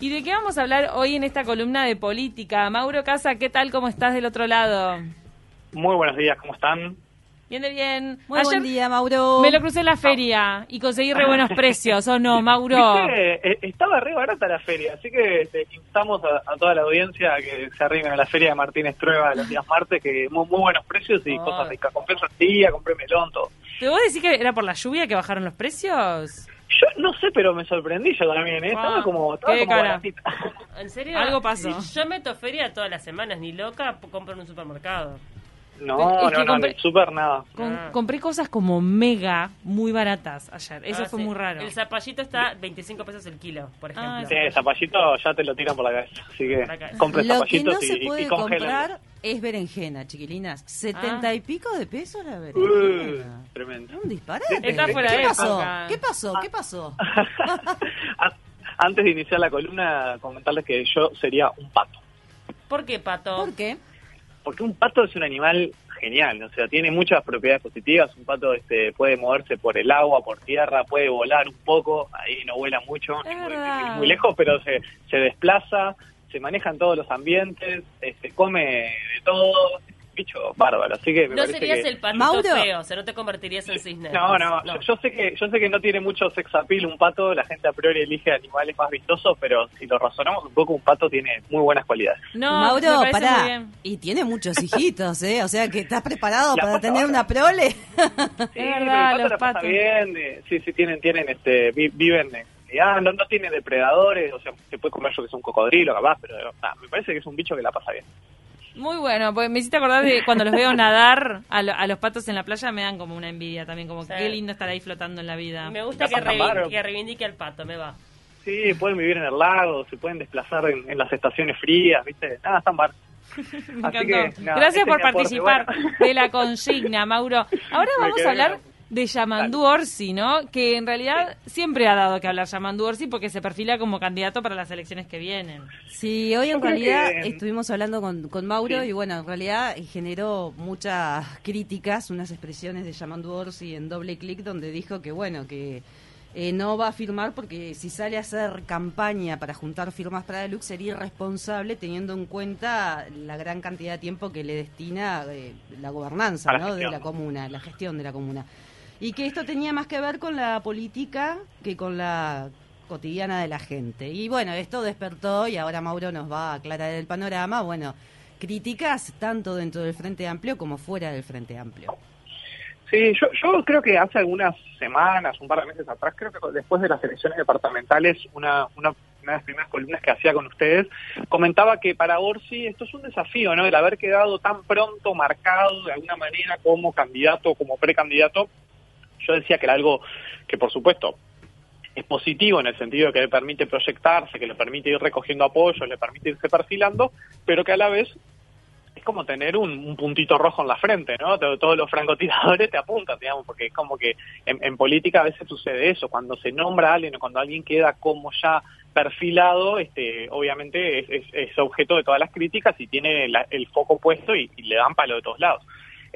¿Y de qué vamos a hablar hoy en esta columna de política? Mauro Casa, ¿qué tal? ¿Cómo estás del otro lado? Muy buenos días, ¿cómo están? Bien de bien. Muy buen día, Mauro. Me lo crucé en la feria y conseguí re buenos precios, ¿o no, Mauro? ¿Viste? Estaba re barata la feria, así que este, instamos a, a, toda la audiencia a que se arrimen a la feria de Martínez Trueba los días martes, que muy, muy buenos precios y Oh. cosas ricas. Compré sandía, compré melón, todo. ¿Te vos decís que era por la lluvia que bajaron los precios? Yo no sé, pero me sorprendí yo también, ¿eh? Estaba Ah, como, estaba qué como cara. baratita. ¿En serio? Algo pasó. Yo meto feria todas las semanas, ni loca, compro en un supermercado. No, Es que no, no, compré- el súper nada. Ah. Compré cosas como mega muy baratas ayer. Eso Ah, fue sí. muy raro. El zapallito está 25 pesos el kilo, por ejemplo. Ah, Sí, zapallito ya te lo tiran por la cabeza, así que compre Lo que zapallitos no se y, y, puede congélenlo. comprar es berenjena, chiquilinas. Setenta Ah. y pico de pesos la Uh, berenjena. tremendo. Un disparate. Está fuera ¿Qué de pasó? ¿Qué pasó? ¿Qué pasó? A- Antes de iniciar la columna, comentarles que yo sería un pato. ¿Por qué, Pato? ¿Por qué? Porque un pato es un animal genial, o sea, tiene muchas propiedades positivas. Un pato este, puede moverse por el agua, por tierra, puede volar un poco, ahí no vuela mucho, Es ni muy, verdad. ni muy lejos, pero se, se desplaza, se maneja en todos los ambientes, este, come de todo, bicho bárbaro. Así que me No parece serías que... el patito Mauro. feo, o sea, no te convertirías en cisne. No, no, Yo, yo sé que yo sé que no tiene mucho sex appeal un pato, la gente a priori elige animales más vistosos, pero si lo razonamos un poco, un pato tiene muy buenas cualidades. No, Mauro, me parece muy pará. bien. Y tiene muchos hijitos, ¿eh? O sea que estás preparado La para tener una prole. Sí, Es pero verdad, el pato los la patos. bien, eh, sí, sí, tienen, tienen, este, vi- viven, en comunidad, no, no tiene depredadores, o sea, se puede comer yo que es un cocodrilo capaz, pero ah, me parece que es un bicho que la pasa bien. Muy bueno, porque me hiciste acordar de cuando los veo nadar a, lo- a los patos en la playa, me dan como una envidia también, como Sí. qué lindo estar ahí flotando en la vida. Me gusta que, pasan reivin- bárbaro. que reivindique al pato, me va. Sí, pueden vivir en el lago, se pueden desplazar en, en las estaciones frías, ¿viste? Nada, están bar. Me Así encantó. que, nada, Gracias ese por participar bueno. de la consigna, Mauro. Ahora vamos a hablar de Yamandú Orsi, ¿no? Que en realidad siempre ha dado que hablar Yamandú Orsi porque se perfila como candidato para las elecciones que vienen. Sí, hoy en Yo realidad que- estuvimos hablando con, con Mauro Sí. y bueno, en realidad generó muchas críticas, unas expresiones de Yamandu Orsi en doble clic donde dijo que bueno, que eh, no va a firmar porque si sale a hacer campaña para juntar firmas para Deluxe sería irresponsable teniendo en cuenta la gran cantidad de tiempo que le destina eh, la gobernanza la ¿no? de la comuna, la gestión de la comuna. Y que esto tenía más que ver con la política que con la cotidiana de la gente. Y bueno, esto despertó y ahora Mauro nos va a aclarar el panorama. Bueno, críticas tanto dentro del Frente Amplio como fuera del Frente Amplio. Sí, yo, yo creo que hace algunas semanas, un par de meses atrás, creo que después de las elecciones departamentales, una, una, una de las primeras columnas que hacía con ustedes, comentaba que para Orsi esto es un desafío, ¿no? El haber quedado tan pronto marcado de alguna manera como candidato, como precandidato. Yo decía que era algo que, por supuesto, es positivo en el sentido de que le permite proyectarse, que le permite ir recogiendo apoyos, le permite irse perfilando, pero que a la vez es como tener un, un puntito rojo en la frente, ¿no? Todo- Todos los francotiradores te apuntan, digamos, porque es como que en, política a veces sucede eso, cuando se nombra a alguien o cuando alguien queda como ya perfilado, este, obviamente es, es- objeto de todas las críticas y tiene la- el foco puesto y le dan palo de todos lados.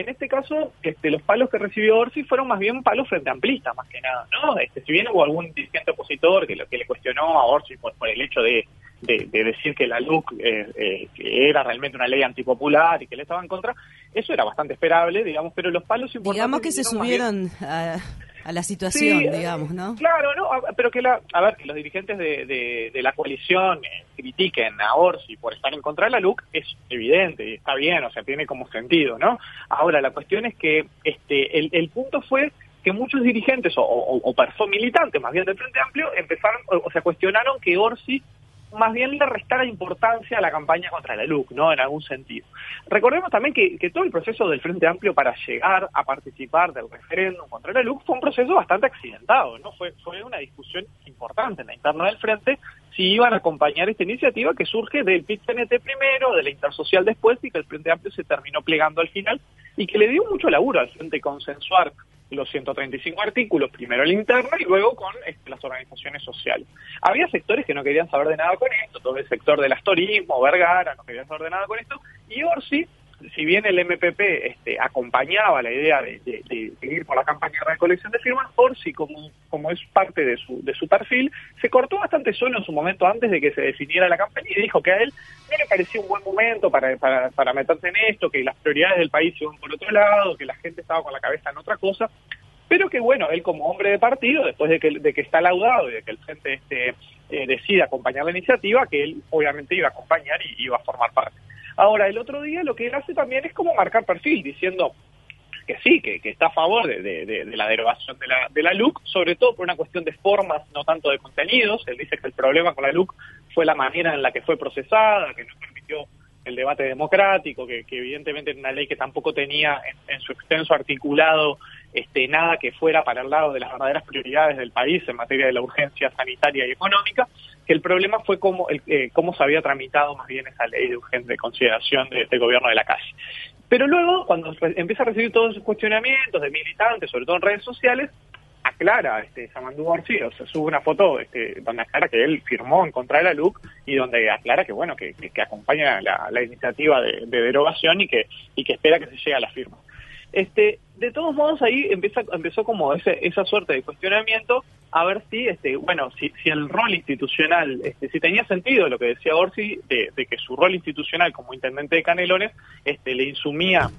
En este caso, este, los palos que recibió Orsi fueron más bien palos frente amplistas, más que nada, ¿no? Este, si bien hubo algún dirigente opositor que lo que le cuestionó a Orsi por, por el hecho de, de- de decir que la LUC eh, eh, que era realmente una ley antipopular y que le estaba en contra, eso era bastante esperable, digamos, pero los palos importantes... Digamos que se bien- subieron a, a la situación, Sí, eh, digamos, ¿no? Claro, no, pero que la, a ver, que los dirigentes de, de- de la coalición eh, critiquen a Orsi por estar en contra de la LUC es evidente y está bien, o sea, tiene como sentido, ¿no? Ahora, la cuestión es que este el, el punto fue que muchos dirigentes o, o, o militantes, más bien del Frente Amplio, empezaron, o, o sea, cuestionaron que Orsi más bien le restara importancia a la campaña contra la LUC, ¿no? En algún sentido. Recordemos también que, que todo el proceso del Frente Amplio para llegar a participar del referéndum contra la LUC fue un proceso bastante accidentado, ¿no? Fue, fue una discusión importante en la interna del Frente si iban a acompañar esta iniciativa que surge del PIT-CNT primero, de la Intersocial después y que el Frente Amplio se terminó plegando al final y que le dio mucho laburo al Frente consensuar los 135 artículos, primero en la interna y luego con este, las organizaciones sociales. Había sectores que no querían saber de nada con esto, todo el sector del astorismo, Vergara, no querían saber de nada con esto, y Orsi si bien el MPP este, acompañaba la idea de, de, ir por la campaña de recolección de firmas, Orsi, como, como es parte de su, de su perfil, se cortó bastante solo en su momento antes de que se definiera la campaña y dijo que a él no le parecía un buen momento para, para, para meterse en esto, que las prioridades del país iban por otro lado, que la gente estaba con la cabeza en otra cosa, pero que bueno, él como hombre de partido, después de que, de que está laudado y de que el Frente este, eh, decide acompañar la iniciativa, que él obviamente iba a acompañar y iba a formar parte. Ahora, el otro día lo que él hace también es como marcar perfil, diciendo que sí, que, está a favor de, la derogación de la, de la LUC, sobre todo por una cuestión de formas, no tanto de contenidos. Él dice que el problema con la LUC fue la manera en la que fue procesada, que no permitió el debate democrático, que, evidentemente era una ley que tampoco tenía en, su extenso articulado este, nada que fuera para el lado de las verdaderas prioridades del país en materia de la urgencia sanitaria y económica, que el problema fue cómo, eh, cómo se había tramitado más bien esa ley de urgente consideración de, de gobierno de la calle. Pero luego, cuando empieza a recibir todos esos cuestionamientos de militantes, sobre todo en redes sociales, aclara este Samandú Orsi, o sea, sube una foto este, donde aclara que él firmó en contra de la LUC y donde aclara que bueno que, que, acompaña la, iniciativa de, derogación y que y que espera que se llegue a la firma. Este, de todos modos ahí empieza, empezó como ese, esa suerte de cuestionamiento a ver si este bueno si, si el rol institucional este, si tenía sentido lo que decía Orsi de, de, que su rol institucional como intendente de Canelones este le insumía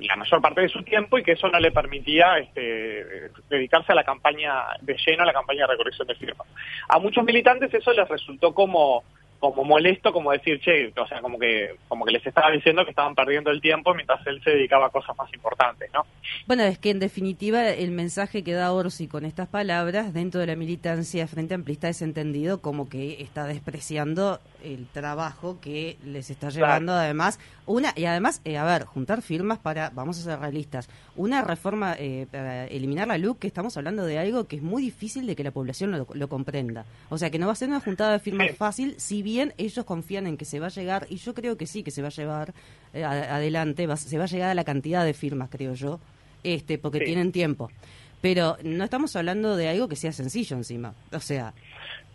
la mayor parte de su tiempo y que eso no le permitía este, dedicarse a la campaña de lleno, a la campaña de recolección de firmas. A muchos militantes eso les resultó como como molesto, como decir, che, o sea, como que, como que les estaba diciendo que estaban perdiendo el tiempo mientras él se dedicaba a cosas más importantes, ¿no? Bueno, es que en definitiva el mensaje que da Orsi con estas palabras dentro de la militancia Frente Amplista es entendido como que está despreciando el trabajo que les está llevando además una y además eh, a ver juntar firmas para vamos a ser realistas una reforma eh, para eliminar la luz que estamos hablando de algo que es muy difícil de que la población lo, comprenda o sea que no va a ser una juntada de firmas fácil si bien ellos confían en que se va a llegar, y yo creo que sí que se va a llevar eh, adelante, se va a llegar a la cantidad de firmas, creo yo, este porque tienen tiempo. Pero no estamos hablando de algo que sea sencillo encima. O sea,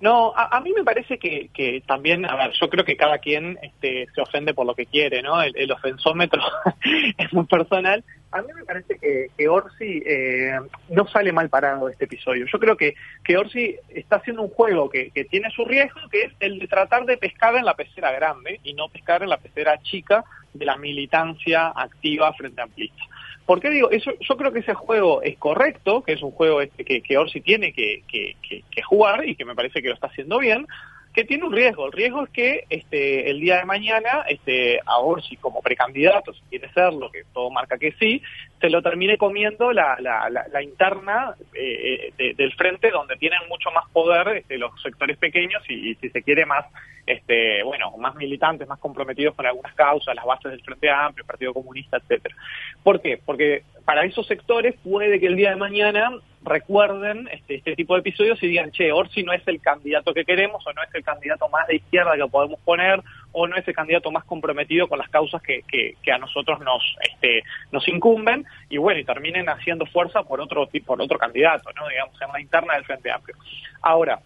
no, a, mí me parece que, que, también, a ver, yo creo que cada quien este, se ofende por lo que quiere, ¿no? El, ofensómetro es muy personal. A mí me parece que, que Orsi eh, no sale mal parado de este episodio. Yo creo que, que Orsi está haciendo un juego que, que tiene su riesgo, que es el de tratar de pescar en la pecera grande y no pescar en la pecera chica de la militancia activa frente a Amplista. ¿Por qué digo? Eso, yo creo que ese juego es correcto, que es un juego este que, Orsi tiene que, que, que, jugar y que me parece que lo está haciendo bien, que tiene un riesgo. El riesgo es que este, el día de mañana este, a Orsi como precandidato, si quiere serlo, que todo marca que sí, se lo termine comiendo la, la, la, interna eh, del frente donde tienen mucho más poder este, los sectores pequeños y, si se quiere más este, bueno, más militantes, más comprometidos con algunas causas, las bases del Frente Amplio, Partido Comunista, etcétera. ¿Por qué? Porque para esos sectores puede que el día de mañana recuerden este, este tipo de episodios y digan, che, Orsi no es el candidato que queremos o no es el candidato más de izquierda que podemos poner o no es el candidato más comprometido con las causas que, que, a nosotros nos, este, nos incumben y bueno, y terminen haciendo fuerza por otro, por otro candidato, ¿no? digamos, en la interna del Frente Amplio. Ahora,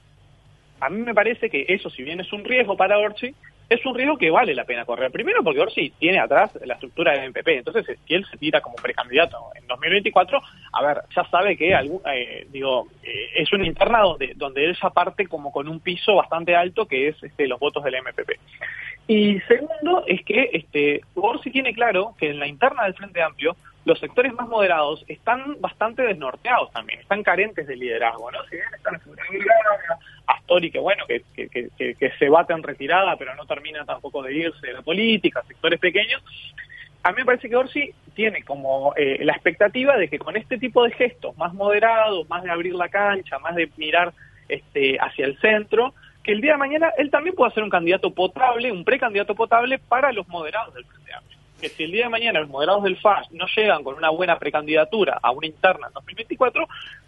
a mí me parece que eso, si bien es un riesgo para Orsi, es un riesgo que vale la pena correr. Primero porque Orsi tiene atrás la estructura del MPP, entonces si él se tira como precandidato en 2024, a ver, ya sabe que eh, digo eh, es una interna donde, donde él ya parte como con un piso bastante alto que es este, los votos del MPP. Y segundo es que este, Orsi tiene claro que en la interna del Frente Amplio los sectores más moderados están bastante desnorteados también, están carentes de liderazgo, ¿no? Si bien están Astori, que bueno, que, que, que, que, se bate en retirada, pero no termina tampoco de irse de la política, sectores pequeños, a mí me parece que Orsi tiene como eh, la expectativa de que con este tipo de gestos más moderados, más de abrir la cancha, más de mirar este, hacia el centro, que el día de mañana él también pueda ser un candidato potable, un precandidato potable para los moderados del Frente que si el día de mañana los moderados del FAS no llegan con una buena precandidatura a una interna en 2024,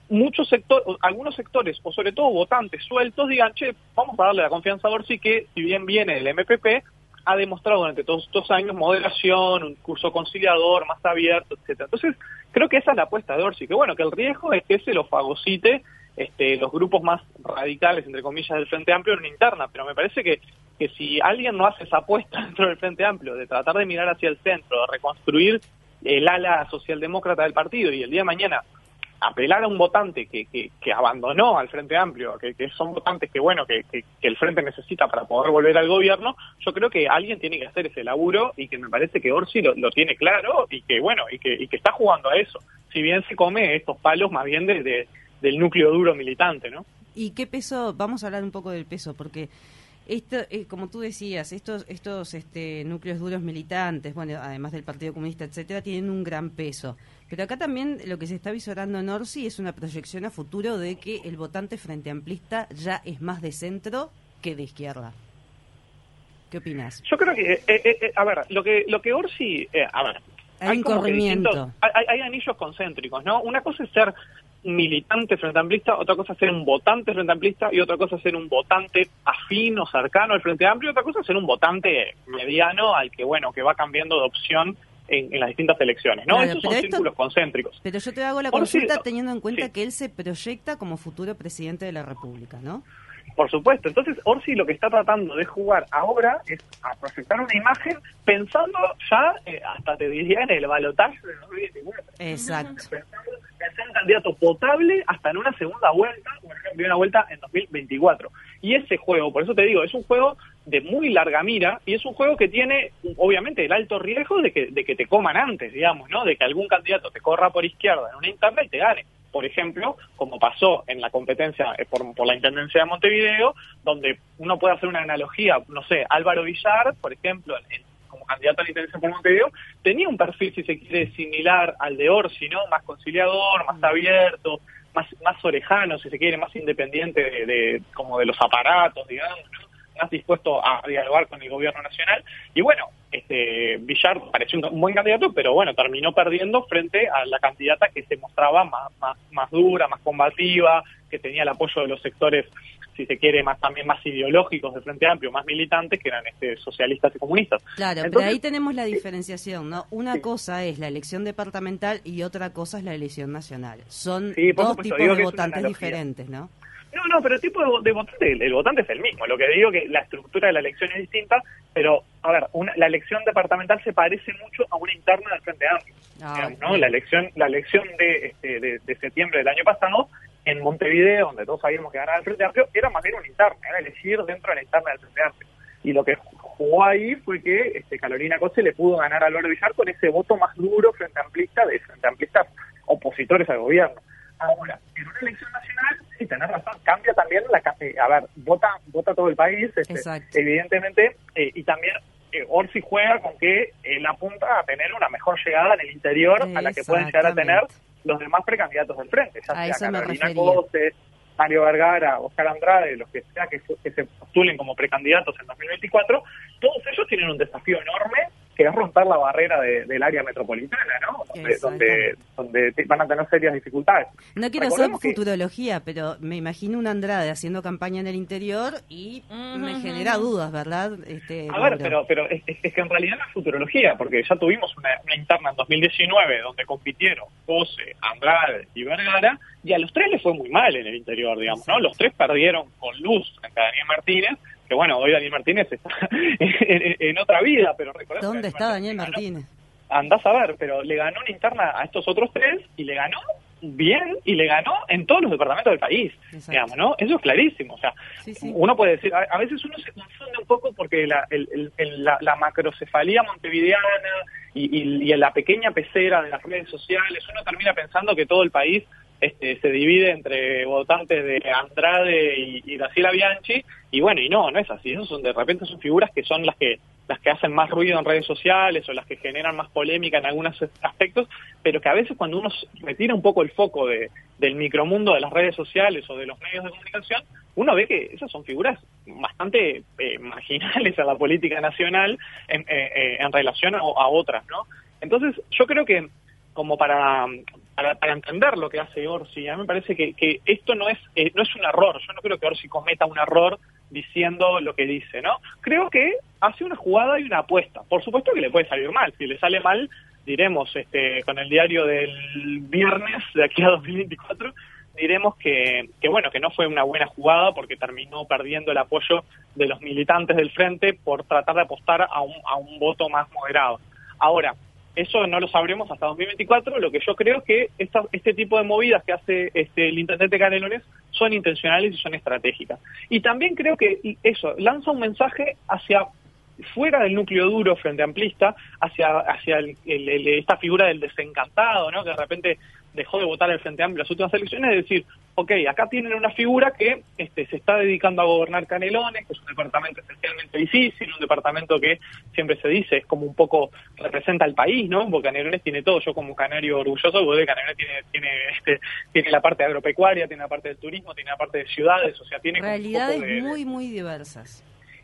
muchos sectores, algunos sectores, o sobre todo votantes sueltos, digan, che, vamos a darle la confianza a Orsi que, si bien viene del MPP, ha demostrado durante todos estos años moderación, un curso conciliador más abierto, etcétera. Entonces, creo que esa es la apuesta de Orsi, que bueno, que el riesgo es que se lo fagocite este, los grupos más radicales, entre comillas, del Frente Amplio en interna, pero me parece que que si alguien no hace esa apuesta dentro del Frente Amplio de tratar de mirar hacia el centro, de reconstruir el ala socialdemócrata del partido y el día de mañana apelar a un votante que, que, que abandonó al Frente Amplio, que, que son votantes que bueno que, que, el Frente necesita para poder volver al gobierno, yo creo que alguien tiene que hacer ese laburo y que me parece que Orsi lo, lo tiene claro y que bueno y que, y que está jugando a eso. Si bien se come estos palos más bien de, de del núcleo duro militante, ¿no? ¿Y qué peso? Vamos a hablar un poco del peso, porque esto, eh, como tú decías, estos, estos este, núcleos duros militantes, bueno, además del Partido Comunista, etcétera, tienen un gran peso. Pero acá también lo que se está visorando en Orsi es una proyección a futuro de que el votante frente amplista ya es más de centro que de izquierda. ¿Qué opinas? Yo creo que, eh, eh, a ver, lo que lo que Orsi, a ver, hay, un corrimiento. Hay, hay, anillos concéntricos, ¿no? Una cosa es ser militante frente amplista, otra cosa es ser un votante frente amplista y otra cosa es ser un votante afín o cercano al Frente Amplio y otra cosa es ser un votante mediano al que, bueno, que va cambiando de opción en, las distintas elecciones, ¿no? Esos son círculos concéntricos. Pero yo te hago la consulta teniendo en cuenta que él se proyecta como futuro presidente de la República, ¿no? Por supuesto. Entonces, Orsi lo que está tratando de jugar ahora es a proyectar una imagen pensando ya, eh, hasta te diría, en el balotaje de 2024. Exacto. Pensando en ser un candidato potable hasta en una segunda vuelta, por ejemplo, una vuelta en 2024. Y ese juego, por eso te digo, es un juego de muy larga mira y es un juego que tiene, obviamente, el alto riesgo de que, de que te coman antes, digamos, ¿no? De que algún candidato te corra por izquierda en una interna y te gane por ejemplo, como pasó en la competencia eh, por, la Intendencia de Montevideo, donde uno puede hacer una analogía, no sé, Álvaro Villar, por ejemplo, como candidato a la Intendencia por Montevideo, tenía un perfil, si se quiere, similar al de Orsi, ¿no? Más conciliador, más abierto, más, más orejano, si se quiere, más independiente de, como de los aparatos, digamos, más dispuesto a dialogar con el gobierno nacional. Y bueno, este Villar pareció un, buen candidato, pero bueno, terminó perdiendo frente a la candidata que se mostraba más, más, más dura, más combativa, que tenía el apoyo de los sectores, si se quiere, más también más ideológicos de Frente Amplio, más militantes, que eran este, socialistas y comunistas. Claro, pero ahí tenemos la diferenciación, ¿no? Una cosa es la elección departamental y otra cosa es la elección nacional. Son dos tipos de votantes diferentes, ¿no? No, no, pero el tipo de, votante, el, votante es el mismo. Lo que digo que la estructura de la elección es distinta, pero, a ver, una, la elección departamental se parece mucho a una interna del Frente Amplio. Ah, ¿no? La elección la elección de, este, de, septiembre del año pasado en Montevideo, donde todos sabíamos que ganaba el Frente Amplio, era más bien una interna, era elegir dentro de la interna del Frente Amplio. Y lo que jugó ahí fue que este, Carolina Cose le pudo ganar a Álvaro Villar con ese voto más duro frente amplista de frente amplistas opositores al gobierno. Ahora, en una elección nacional, sí, tenés razón, cambia también la... Eh, a ver, vota vota todo el país, este, evidentemente, eh, y también eh, Orsi juega con que él apunta a tener una mejor llegada en el interior a la que pueden llegar a tener los demás precandidatos del frente, ya sea Carolina Cose, Mario Vergara, Oscar Andrade, los que sea que, que se postulen como precandidatos en 2024, todos ellos tienen un desafío enorme que es romper la barrera del área metropolitana, ¿no? Donde, donde, van a tener serias dificultades. No quiero hacer futurología, pero me imagino un Andrade haciendo campaña en el interior y me genera dudas, ¿verdad? Este, a ver, pero, pero es, que en realidad no es futurología, porque ya tuvimos una, interna en 2019 donde compitieron José, Andrade y Vergara, y a los tres les fue muy mal en el interior, digamos, ¿no? Los tres perdieron con luz frente a Daniel Martínez, que bueno, hoy Daniel Martínez está en, otra vida, pero recordemos... ¿Dónde está Daniel Martínez? Andás a ver, pero le ganó una interna a estos otros tres y le ganó bien y le ganó en todos los departamentos del país, digamos, ¿no? Eso es clarísimo, o sea, uno puede decir, a, veces uno se confunde un poco porque la, la, macrocefalía montevideana y, y, la pequeña pecera de las redes sociales, uno termina pensando que todo el país este, se divide entre votantes de Andrade y, y Graciela Bianchi, y bueno, y no, no es así, esos son de repente son figuras que son las que las que hacen más ruido en redes sociales o las que generan más polémica en algunos aspectos, pero que a veces cuando uno retira un poco el foco de, del micromundo de las redes sociales o de los medios de comunicación, uno ve que esas son figuras bastante eh, marginales a la política nacional en, eh, eh, en relación a, a otras, ¿no? Entonces, yo creo que como para, para, entender lo que hace Orsi. A mí me parece que, que esto no es, eh, no es un error. Yo no creo que Orsi cometa un error diciendo lo que dice, ¿no? Creo que hace una jugada y una apuesta. Por supuesto que le puede salir mal. Si le sale mal, diremos este, con el diario del viernes de aquí a 2024, diremos que, que, bueno, que no fue una buena jugada porque terminó perdiendo el apoyo de los militantes del frente por tratar de apostar a un, a un voto más moderado. Ahora, eso no lo sabremos hasta 2024. Lo que yo creo es que esta, este tipo de movidas que hace este, el intendente Canelones son intencionales y son estratégicas. Y también creo que eso lanza un mensaje hacia fuera del núcleo duro frente amplista, hacia, hacia esta figura del desencantado, ¿no? que de repente dejó de votar el Frente Amplio en las últimas elecciones, es decir, ok, acá tienen una figura que este, se está dedicando a gobernar Canelones, que es un departamento especialmente difícil, un departamento que siempre se dice es como un poco representa al país, ¿no? Porque Canelones tiene todo, yo como canario orgulloso, porque Canelones tiene, tiene, este, tiene la parte agropecuaria, tiene la parte del turismo, tiene la parte de ciudades, o sea, tiene... Realidades muy, muy diversas.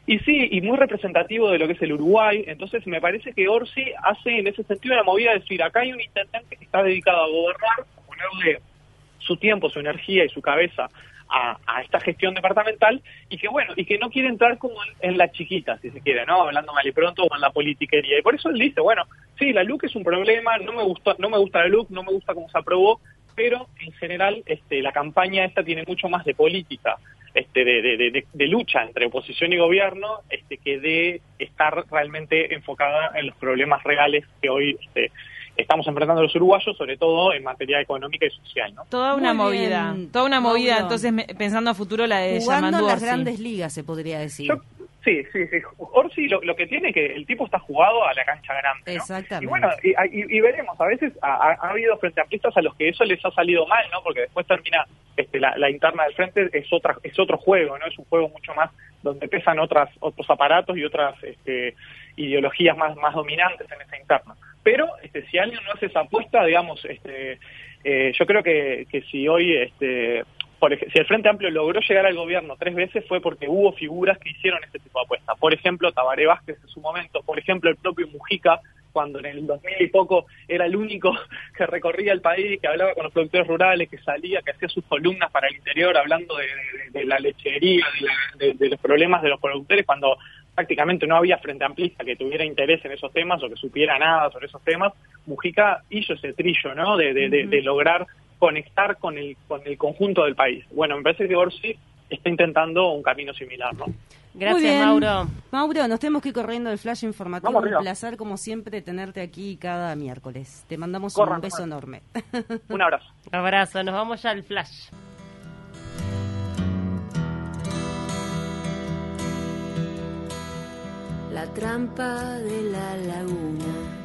Y sí, y muy representativo de lo que es el Uruguay. Entonces me parece que Orsi hace en ese sentido la movida de decir, acá hay un intendente que está dedicado a gobernar, a ponerle su tiempo, su energía y su cabeza a, esta gestión departamental y que bueno, y que no quiere entrar como en, la chiquita, si se quiere, ¿no? Hablando mal y pronto o en la politiquería. Y por eso él dice, bueno, sí, la LUC es un problema, no me gustó, no me gusta la LUC, no me gusta cómo se aprobó, pero en general este, la campaña esta tiene mucho más de política este, de, lucha entre oposición y gobierno este, que de estar realmente enfocada en los problemas reales que hoy este, estamos enfrentando los uruguayos, sobre todo en materia económica y social. ¿no? Toda una movida, toda una movida, entonces pensando a futuro la de Jugando las grandes ligas, se podría decir. Sí, sí, sí. Orsi lo, lo, que tiene que el tipo está jugado a la cancha grande. Exactamente. Y bueno, y, veremos, a veces ha, habido frente a los que eso les ha salido mal, ¿no? Porque después termina este, la, interna del frente es otra es otro juego, ¿no? Es un juego mucho más donde pesan otras otros aparatos y otras este, ideologías más más dominantes en esa interna. Pero este, si alguien no hace esa apuesta, digamos, este, eh, yo creo que, que si hoy este, por si el Frente Amplio logró llegar al gobierno tres veces fue porque hubo figuras que hicieron este tipo de apuestas. Por ejemplo, Tabaré Vázquez en su momento, por ejemplo, el propio Mujica, cuando en el 2000 y poco era el único que recorría el país, que hablaba con los productores rurales, que salía, que hacía sus columnas para el interior hablando de, la lechería, de, de, los problemas de los productores, cuando prácticamente no había frente amplista que tuviera interés en esos temas o que supiera nada sobre esos temas, Mujica hizo ese trillo, ¿no? De, de lograr conectar con el, con el conjunto del país. Bueno, me parece que Orsi está intentando un camino similar, ¿no? Gracias, Mauro. Mauro, nos tenemos que ir corriendo el flash informativo. Un placer, como siempre, tenerte aquí cada miércoles. Te mandamos un beso enorme. Un abrazo. abrazo. Nos vamos ya al flash. La trampa de la laguna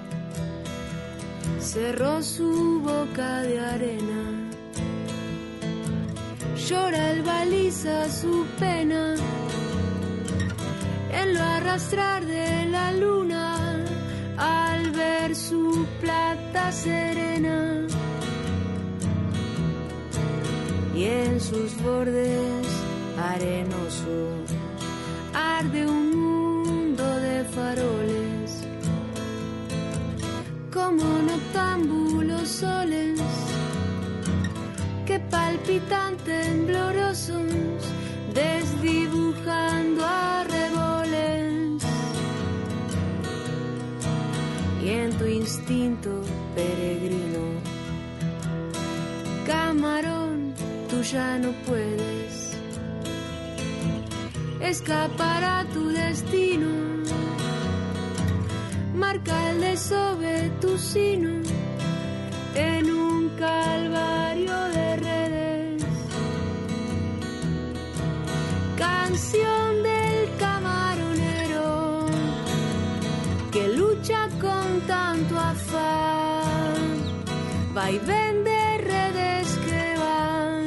cerró su boca de arena. Llora el baliza su pena. En lo arrastrar de la luna al ver su plata serena. Y en sus bordes arenosos arde un mundo de faroles como noctámbulos soles que palpitan temblorosos, desdibujando arreboles. Y en tu instinto peregrino, camarón, tú ya no puedes escapar a tu destino marca el desove tu sino en un calvario de redes. Canción del camaronero que lucha con tanto afán. Va y vende redes que van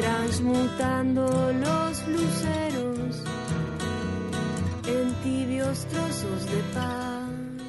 transmutando los luceros en tibios trozos de pan.